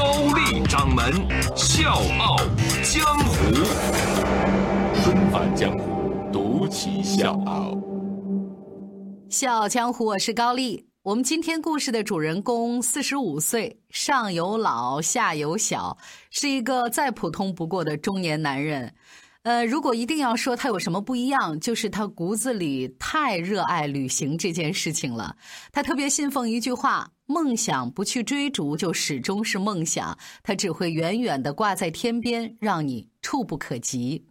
高丽掌门笑傲江湖，重返江湖，独骑笑傲。笑傲江湖，我是高丽。我们今天故事的主人公四十五岁，上有老，下有小，是一个再普通不过的中年男人。呃，如果一定要说他有什么不一样，就是他骨子里太热爱旅行这件事情了。他特别信奉一句话：梦想不去追逐，就始终是梦想，它只会远远的挂在天边，让你触不可及。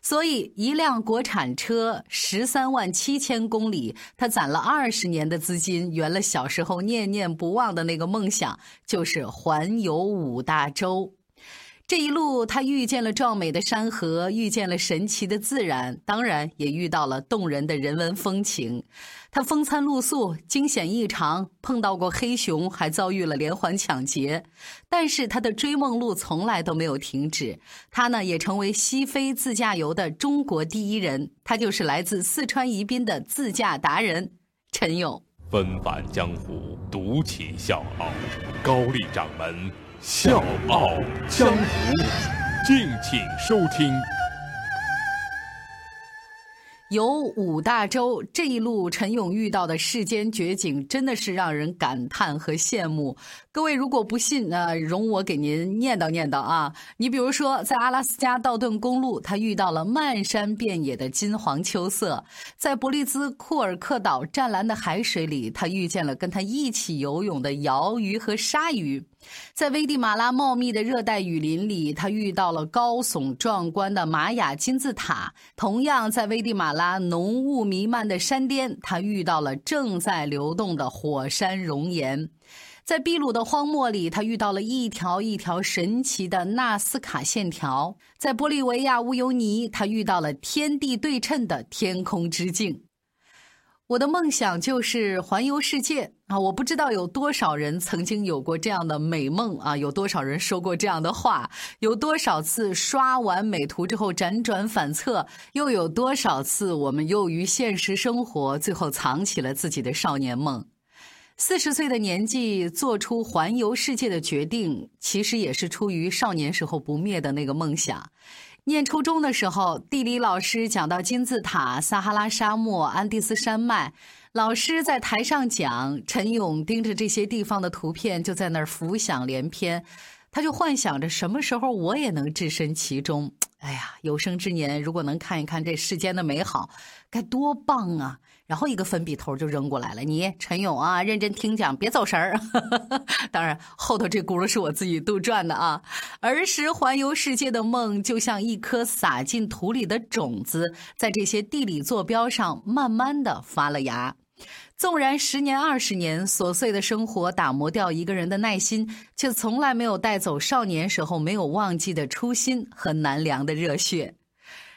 所以，一辆国产车，十三万七千公里，他攒了二十年的资金，圆了小时候念念不忘的那个梦想，就是环游五大洲。这一路，他遇见了壮美的山河，遇见了神奇的自然，当然也遇到了动人的人文风情。他风餐露宿，惊险异常，碰到过黑熊，还遭遇了连环抢劫。但是他的追梦路从来都没有停止。他呢，也成为西非自驾游的中国第一人。他就是来自四川宜宾的自驾达人陈勇。纷繁江湖，独起笑傲，高丽掌门。笑傲江湖，敬请收听。由五大洲这一路，陈勇遇到的世间绝景，真的是让人感叹和羡慕。各位如果不信，那容我给您念叨念叨啊。你比如说，在阿拉斯加道顿公路，他遇到了漫山遍野的金黄秋色；在伯利兹库尔克岛湛蓝的海水里，他遇见了跟他一起游泳的鳐鱼和鲨鱼。在危地马拉茂密的热带雨林里，他遇到了高耸壮观的玛雅金字塔；同样，在危地马拉浓雾弥漫的山巅，他遇到了正在流动的火山熔岩；在秘鲁的荒漠里，他遇到了一条一条神奇的纳斯卡线条；在玻利维亚乌尤尼，他遇到了天地对称的天空之镜。我的梦想就是环游世界啊！我不知道有多少人曾经有过这样的美梦啊，有多少人说过这样的话，有多少次刷完美图之后辗转反侧，又有多少次我们囿于现实生活，最后藏起了自己的少年梦。四十岁的年纪做出环游世界的决定，其实也是出于少年时候不灭的那个梦想。念初中的时候，地理老师讲到金字塔、撒哈拉沙漠、安第斯山脉，老师在台上讲，陈勇盯着这些地方的图片，就在那儿浮想联翩，他就幻想着什么时候我也能置身其中。哎呀，有生之年如果能看一看这世间的美好，该多棒啊！然后一个粉笔头就扔过来了。你陈勇啊，认真听讲，别走神儿。当然，后头这轱辘是我自己杜撰的啊。儿时环游世界的梦，就像一颗撒进土里的种子，在这些地理坐标上慢慢的发了芽。纵然十年二十年，琐碎的生活打磨掉一个人的耐心，却从来没有带走少年时候没有忘记的初心和难凉的热血。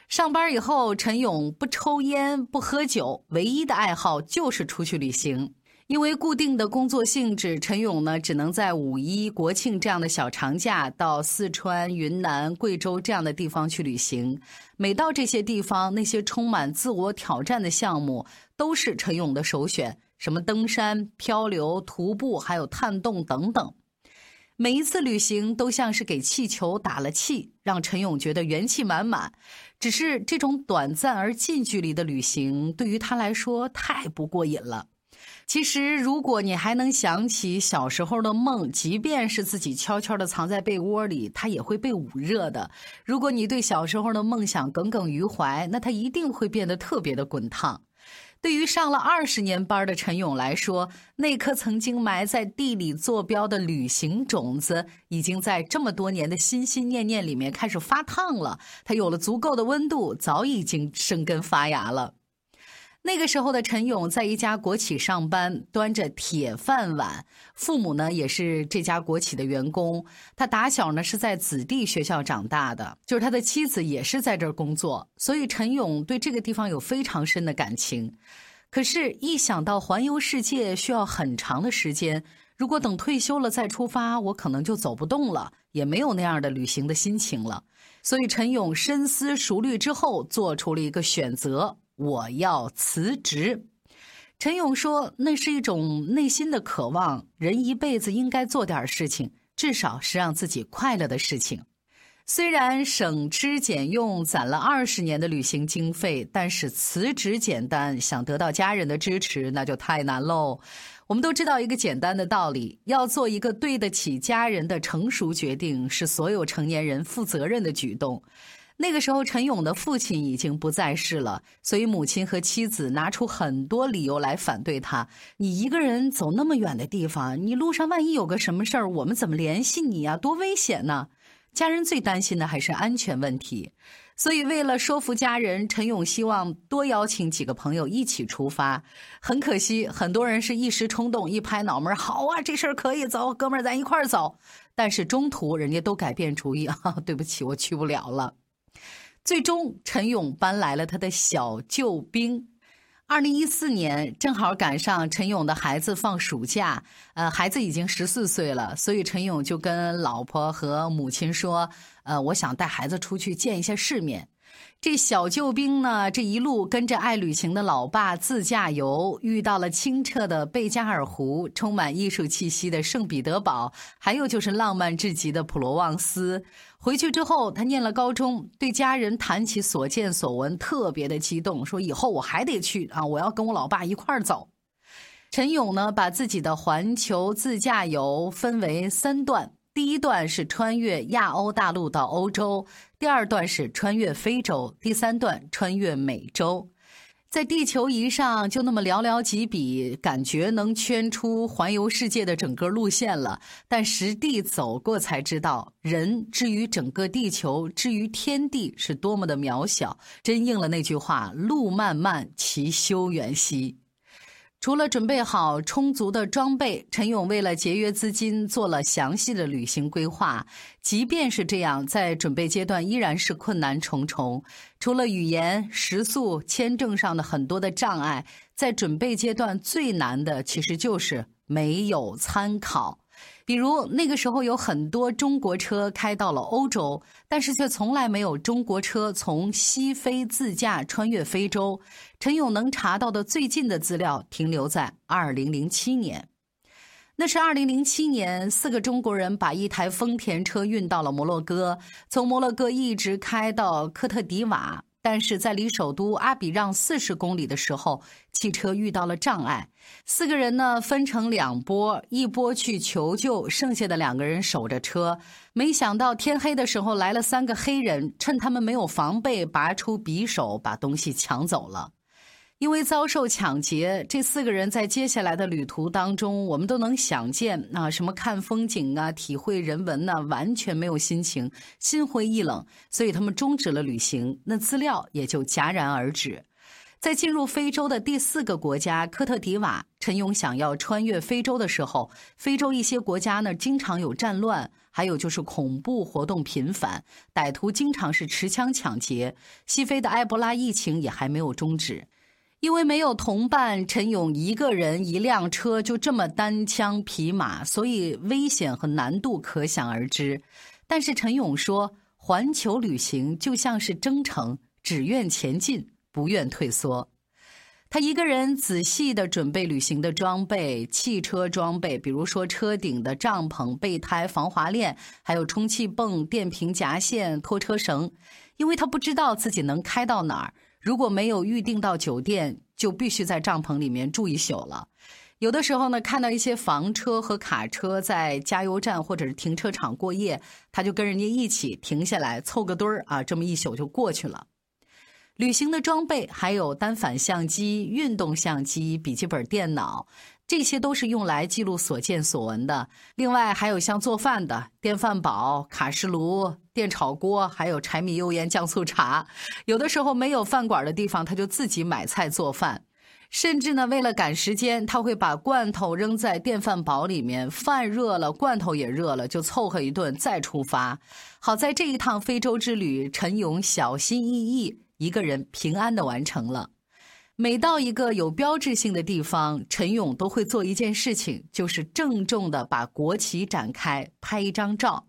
上班以后，陈勇不抽烟不喝酒，唯一的爱好就是出去旅行。因为固定的工作性质，陈勇呢只能在五一、国庆这样的小长假到四川、云南、贵州这样的地方去旅行。每到这些地方，那些充满自我挑战的项目都是陈勇的首选，什么登山、漂流、徒步，还有探洞等等。每一次旅行都像是给气球打了气，让陈勇觉得元气满满。只是这种短暂而近距离的旅行，对于他来说太不过瘾了。其实，如果你还能想起小时候的梦，即便是自己悄悄地藏在被窝里，它也会被捂热的。如果你对小时候的梦想耿耿于怀，那它一定会变得特别的滚烫。对于上了二十年班的陈勇来说，那颗曾经埋在地里坐标的旅行种子，已经在这么多年的心心念念里面开始发烫了。它有了足够的温度，早已经生根发芽了。那个时候的陈勇在一家国企上班，端着铁饭碗。父母呢也是这家国企的员工。他打小呢是在子弟学校长大的，就是他的妻子也是在这儿工作，所以陈勇对这个地方有非常深的感情。可是，一想到环游世界需要很长的时间，如果等退休了再出发，我可能就走不动了，也没有那样的旅行的心情了。所以，陈勇深思熟虑之后，做出了一个选择。我要辞职，陈勇说：“那是一种内心的渴望。人一辈子应该做点事情，至少是让自己快乐的事情。虽然省吃俭用攒了二十年的旅行经费，但是辞职简单，想得到家人的支持那就太难喽。我们都知道一个简单的道理：要做一个对得起家人的成熟决定，是所有成年人负责任的举动。”那个时候，陈勇的父亲已经不在世了，所以母亲和妻子拿出很多理由来反对他。你一个人走那么远的地方，你路上万一有个什么事儿，我们怎么联系你呀？多危险呢！家人最担心的还是安全问题，所以为了说服家人，陈勇希望多邀请几个朋友一起出发。很可惜，很多人是一时冲动，一拍脑门好啊，这事儿可以走，哥们儿，咱一块儿走。但是中途人家都改变主意啊，对不起，我去不了了。最终，陈勇搬来了他的小救兵。二零一四年，正好赶上陈勇的孩子放暑假，呃，孩子已经十四岁了，所以陈勇就跟老婆和母亲说：“呃，我想带孩子出去见一下世面。”这小救兵呢，这一路跟着爱旅行的老爸自驾游，遇到了清澈的贝加尔湖，充满艺术气息的圣彼得堡，还有就是浪漫至极的普罗旺斯。回去之后，他念了高中，对家人谈起所见所闻，特别的激动，说以后我还得去啊，我要跟我老爸一块儿走。陈勇呢，把自己的环球自驾游分为三段。第一段是穿越亚欧大陆到欧洲，第二段是穿越非洲，第三段穿越美洲。在地球仪上就那么寥寥几笔，感觉能圈出环游世界的整个路线了。但实地走过才知道，人至于整个地球，至于天地，是多么的渺小。真应了那句话：“路漫漫其修远兮。”除了准备好充足的装备，陈勇为了节约资金，做了详细的旅行规划。即便是这样，在准备阶段依然是困难重重。除了语言、食宿、签证上的很多的障碍，在准备阶段最难的其实就是没有参考。比如那个时候有很多中国车开到了欧洲，但是却从来没有中国车从西非自驾穿越非洲。陈勇能查到的最近的资料停留在二零零七年，那是二零零七年，四个中国人把一台丰田车运到了摩洛哥，从摩洛哥一直开到科特迪瓦。但是在离首都阿比让四十公里的时候，汽车遇到了障碍。四个人呢分成两波，一波去求救，剩下的两个人守着车。没想到天黑的时候来了三个黑人，趁他们没有防备，拔出匕首把东西抢走了。因为遭受抢劫，这四个人在接下来的旅途当中，我们都能想见啊，什么看风景啊、体会人文呐，完全没有心情，心灰意冷，所以他们终止了旅行，那资料也就戛然而止。在进入非洲的第四个国家科特迪瓦，陈勇想要穿越非洲的时候，非洲一些国家呢经常有战乱，还有就是恐怖活动频繁，歹徒经常是持枪抢劫，西非的埃博拉疫情也还没有终止。因为没有同伴，陈勇一个人一辆车就这么单枪匹马，所以危险和难度可想而知。但是陈勇说，环球旅行就像是征程，只愿前进，不愿退缩。他一个人仔细地准备旅行的装备，汽车装备，比如说车顶的帐篷、备胎、防滑链，还有充气泵、电瓶夹线、拖车绳，因为他不知道自己能开到哪儿。如果没有预定到酒店，就必须在帐篷里面住一宿了。有的时候呢，看到一些房车和卡车在加油站或者是停车场过夜，他就跟人家一起停下来凑个堆儿啊，这么一宿就过去了。旅行的装备还有单反相机、运动相机、笔记本电脑。这些都是用来记录所见所闻的。另外还有像做饭的电饭煲、卡式炉、电炒锅，还有柴米油盐酱醋茶。有的时候没有饭馆的地方，他就自己买菜做饭。甚至呢，为了赶时间，他会把罐头扔在电饭煲里面，饭热了，罐头也热了，就凑合一顿再出发。好在这一趟非洲之旅，陈勇小心翼翼，一个人平安的完成了。每到一个有标志性的地方，陈勇都会做一件事情，就是郑重的把国旗展开，拍一张照。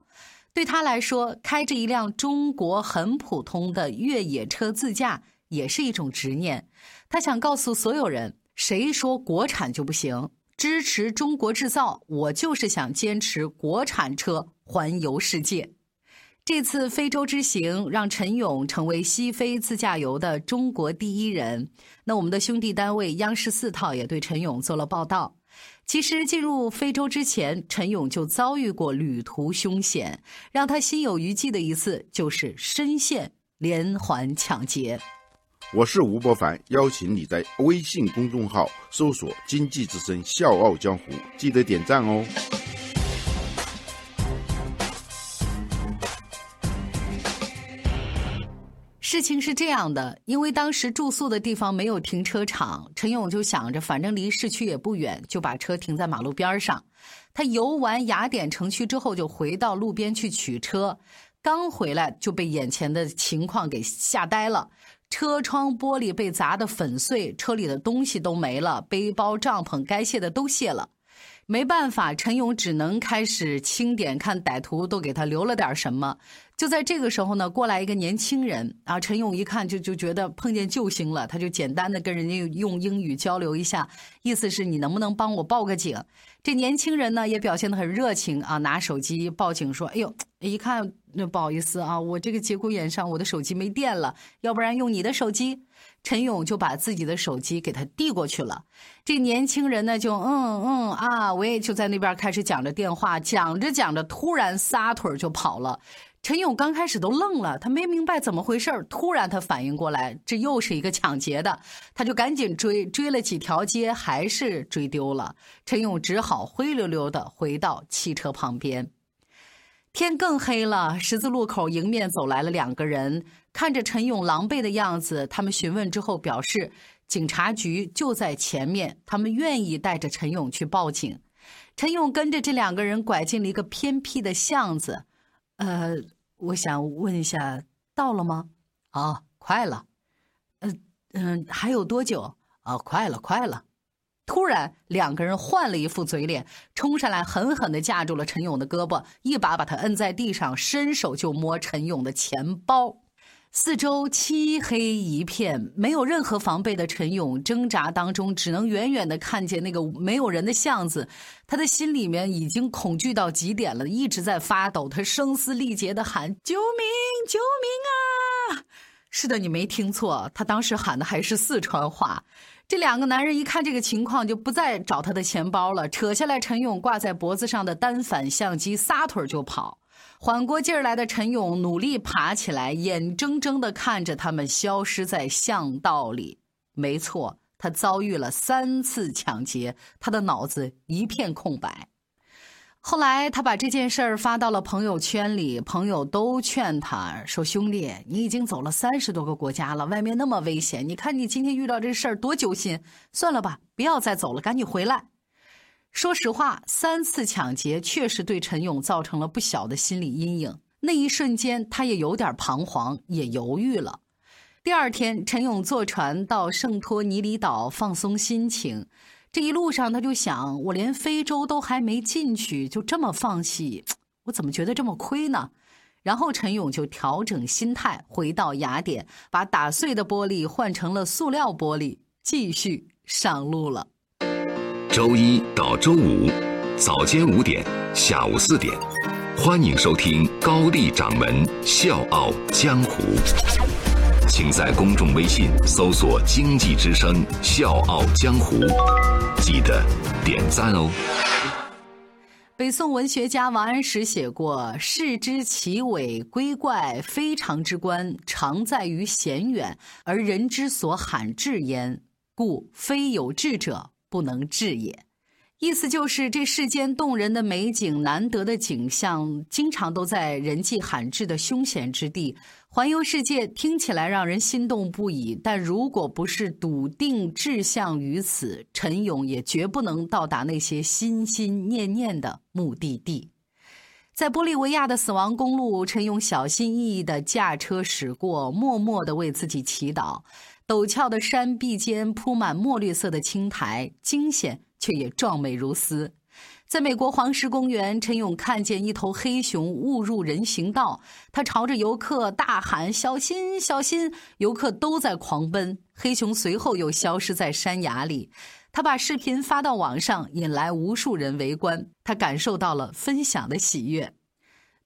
对他来说，开着一辆中国很普通的越野车自驾。也是一种执念，他想告诉所有人：谁说国产就不行？支持中国制造，我就是想坚持国产车环游世界。这次非洲之行让陈勇成为西非自驾游的中国第一人。那我们的兄弟单位央视四套也对陈勇做了报道。其实进入非洲之前，陈勇就遭遇过旅途凶险，让他心有余悸的一次就是深陷连环抢劫。我是吴伯凡，邀请你在微信公众号搜索“经济之声笑傲江湖”，记得点赞哦。事情是这样的，因为当时住宿的地方没有停车场，陈勇就想着，反正离市区也不远，就把车停在马路边上。他游完雅典城区之后，就回到路边去取车，刚回来就被眼前的情况给吓呆了。车窗玻璃被砸得粉碎，车里的东西都没了，背包、帐篷该卸的都卸了。没办法，陈勇只能开始清点，看歹徒都给他留了点什么。就在这个时候呢，过来一个年轻人啊，陈勇一看就就觉得碰见救星了，他就简单的跟人家用英语交流一下，意思是你能不能帮我报个警？这年轻人呢也表现得很热情啊，拿手机报警说：“哎呦，一看那不好意思啊，我这个节骨眼上我的手机没电了，要不然用你的手机。”陈勇就把自己的手机给他递过去了。这年轻人呢就嗯嗯啊我也，就在那边开始讲着电话，讲着讲着突然撒腿就跑了。陈勇刚开始都愣了，他没明白怎么回事突然他反应过来，这又是一个抢劫的，他就赶紧追，追了几条街，还是追丢了。陈勇只好灰溜溜的回到汽车旁边。天更黑了，十字路口迎面走来了两个人，看着陈勇狼狈的样子，他们询问之后表示，警察局就在前面，他们愿意带着陈勇去报警。陈勇跟着这两个人拐进了一个偏僻的巷子，呃。我想问一下，到了吗？啊，快了。嗯嗯，还有多久？啊，快了，快了。突然，两个人换了一副嘴脸，冲上来，狠狠地架住了陈勇的胳膊，一把把他摁在地上，伸手就摸陈勇的钱包。四周漆黑一片，没有任何防备的陈勇挣扎当中，只能远远的看见那个没有人的巷子。他的心里面已经恐惧到极点了，一直在发抖。他声嘶力竭的喊：“救命！救命啊！”是的，你没听错，他当时喊的还是四川话。这两个男人一看这个情况，就不再找他的钱包了，扯下来陈勇挂在脖子上的单反相机，撒腿就跑。缓过劲儿来的陈勇努力爬起来，眼睁睁地看着他们消失在巷道里。没错，他遭遇了三次抢劫，他的脑子一片空白。后来，他把这件事儿发到了朋友圈里，朋友都劝他说：“兄弟，你已经走了三十多个国家了，外面那么危险，你看你今天遇到这事儿多揪心。算了吧，不要再走了，赶紧回来。”说实话，三次抢劫确实对陈勇造成了不小的心理阴影。那一瞬间，他也有点彷徨，也犹豫了。第二天，陈勇坐船到圣托尼里岛放松心情。这一路上，他就想：我连非洲都还没进去，就这么放弃，我怎么觉得这么亏呢？然后，陈勇就调整心态，回到雅典，把打碎的玻璃换成了塑料玻璃，继续上路了。周一到周五，早间五点，下午四点，欢迎收听高丽掌门笑傲江湖。请在公众微信搜索“经济之声笑傲江湖”，记得点赞哦。北宋文学家王安石写过：“世之奇伟归怪，非常之观，常在于险远，而人之所罕至焉，故非有志者。”不能至也，意思就是这世间动人的美景、难得的景象，经常都在人迹罕至的凶险之地。环游世界听起来让人心动不已，但如果不是笃定志向于此，陈勇也绝不能到达那些心心念念的目的地。在玻利维亚的死亡公路，陈勇小心翼翼地驾车驶过，默默地为自己祈祷。陡峭的山壁间铺满墨绿色的青苔，惊险却也壮美如斯。在美国黄石公园，陈勇看见一头黑熊误入人行道，他朝着游客大喊：“小心，小心！”游客都在狂奔，黑熊随后又消失在山崖里。他把视频发到网上，引来无数人围观。他感受到了分享的喜悦。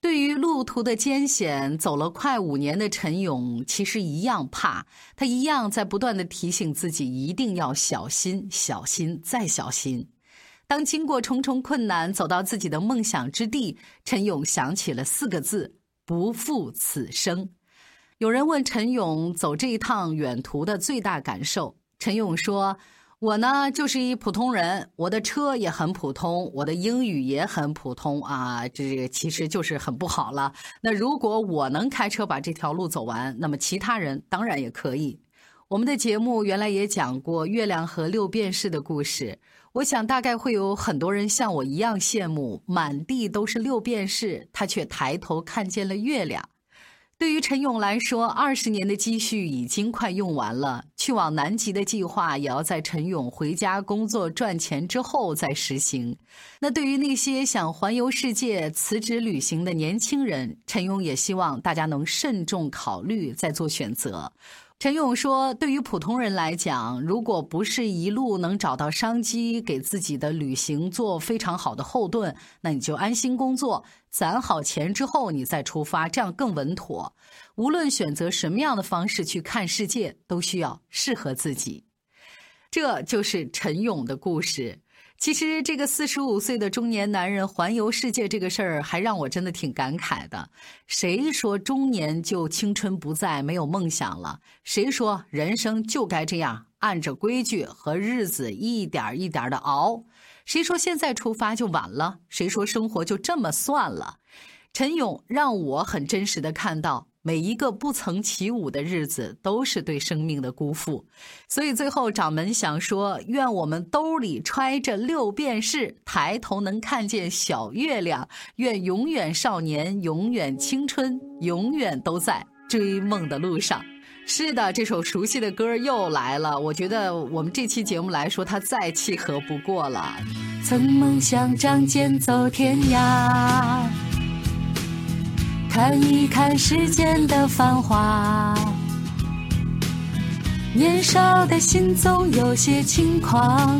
对于路途的艰险，走了快五年的陈勇其实一样怕，他一样在不断的提醒自己一定要小心、小心再小心。当经过重重困难，走到自己的梦想之地，陈勇想起了四个字：不负此生。有人问陈勇走这一趟远途的最大感受，陈勇说。我呢，就是一普通人，我的车也很普通，我的英语也很普通啊，这其实就是很不好了。那如果我能开车把这条路走完，那么其他人当然也可以。我们的节目原来也讲过月亮和六便士的故事，我想大概会有很多人像我一样羡慕，满地都是六便士，他却抬头看见了月亮。对于陈勇来说，二十年的积蓄已经快用完了，去往南极的计划也要在陈勇回家工作赚钱之后再实行。那对于那些想环游世界、辞职旅行的年轻人，陈勇也希望大家能慎重考虑再做选择。陈勇说：“对于普通人来讲，如果不是一路能找到商机，给自己的旅行做非常好的后盾，那你就安心工作，攒好钱之后你再出发，这样更稳妥。无论选择什么样的方式去看世界，都需要适合自己。”这就是陈勇的故事。其实，这个四十五岁的中年男人环游世界这个事儿，还让我真的挺感慨的。谁说中年就青春不在、没有梦想了？谁说人生就该这样按着规矩和日子一点一点的熬？谁说现在出发就晚了？谁说生活就这么算了？陈勇让我很真实的看到。每一个不曾起舞的日子，都是对生命的辜负。所以最后掌门想说：愿我们兜里揣着六便士，抬头能看见小月亮。愿永远少年，永远青春，永远都在追梦的路上。是的，这首熟悉的歌又来了。我觉得我们这期节目来说，它再契合不过了。曾梦想仗剑走天涯。看一看世间的繁华，年少的心总有些轻狂。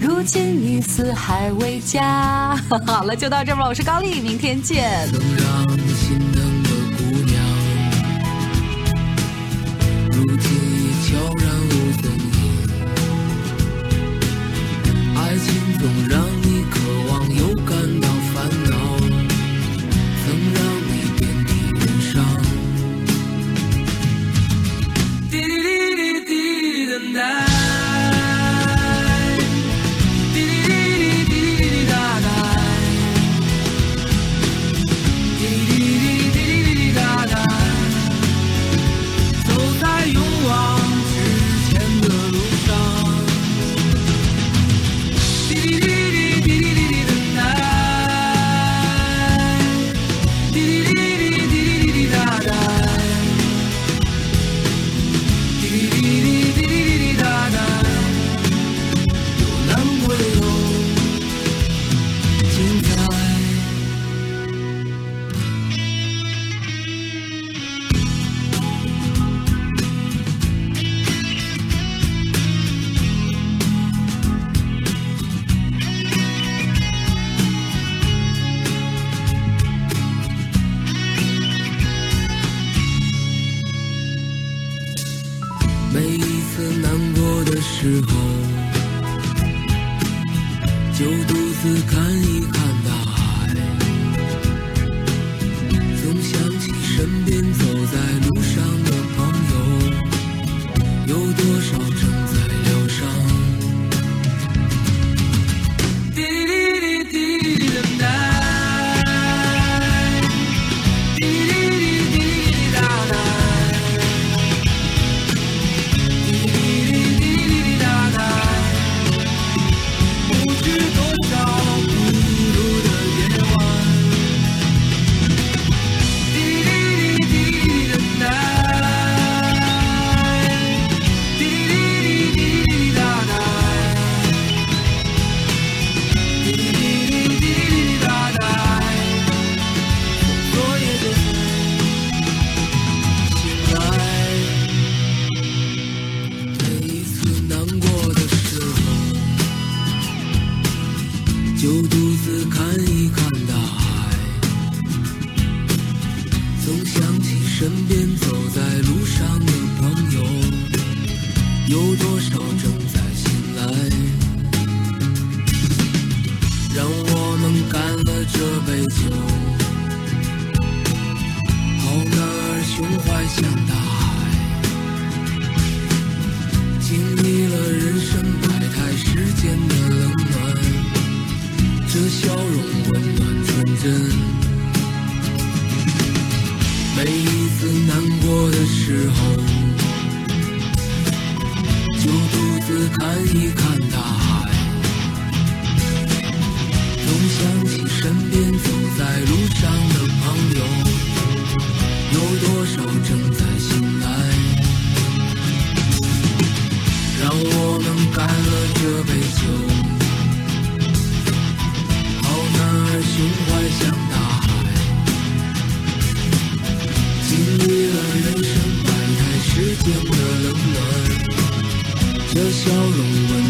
如今已四海为家。好了，就到这吧，我是高丽，明天见。看大海，总想起身边走在路上的朋友，有多少正在醒来？让我们干了这杯酒，好男儿胸怀像大海。经历了人生百态世间的冷暖，这笑容。